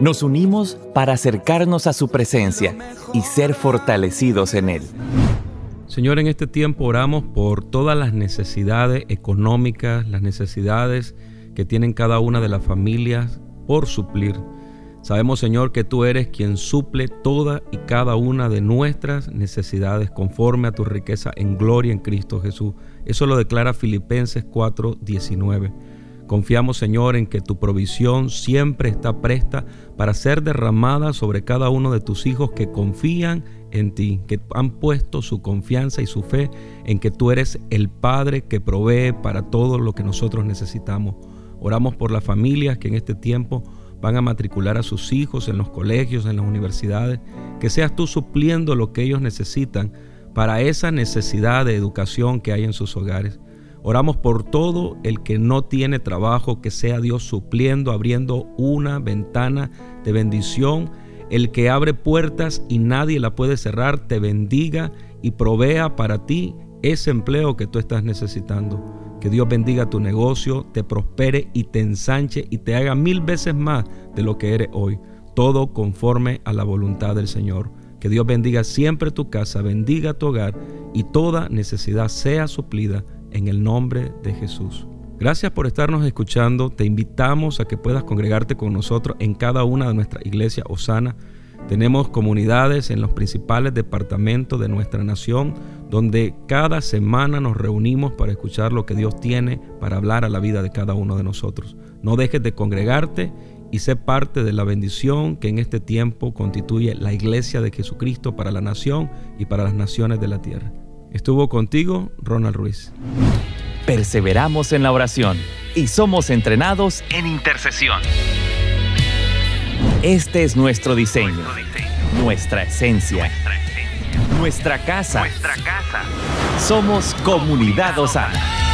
Nos unimos para acercarnos a su presencia y ser fortalecidos en Él. Señor, en este tiempo oramos por todas las necesidades económicas, las necesidades que tienen cada una de las familias por suplir. Sabemos, Señor, que tú eres quien suple toda y cada una de nuestras necesidades conforme a tu riqueza en gloria en Cristo Jesús. Eso lo declara Filipenses 4:19. Confiamos, Señor, en que tu provisión siempre está presta para ser derramada sobre cada uno de tus hijos que confían en ti, que han puesto su confianza y su fe en que tú eres el Padre que provee para todo lo que nosotros necesitamos. Oramos por las familias que en este tiempo van a matricular a sus hijos en los colegios, en las universidades, que seas tú supliendo lo que ellos necesitan para esa necesidad de educación que hay en sus hogares. Oramos por todo el que no tiene trabajo, que sea Dios supliendo, abriendo una ventana de bendición. El que abre puertas y nadie la puede cerrar, te bendiga y provea para ti ese empleo que tú estás necesitando. Que Dios bendiga tu negocio, te prospere y te ensanche y te haga mil veces más de lo que eres hoy. Todo conforme a la voluntad del Señor. Que Dios bendiga siempre tu casa, bendiga tu hogar y toda necesidad sea suplida en el nombre de Jesús. Gracias por estarnos escuchando. Te invitamos a que puedas congregarte con nosotros en cada una de nuestras iglesias Osana. Tenemos comunidades en los principales departamentos de nuestra nación donde cada semana nos reunimos para escuchar lo que Dios tiene para hablar a la vida de cada uno de nosotros. No dejes de congregarte y sé parte de la bendición que en este tiempo constituye la iglesia de Jesucristo para la nación y para las naciones de la tierra. Estuvo contigo Ronald Ruiz. Perseveramos en la oración y somos entrenados en intercesión. Este es nuestro diseño, nuestra esencia, nuestra casa. Somos comunidad Osana.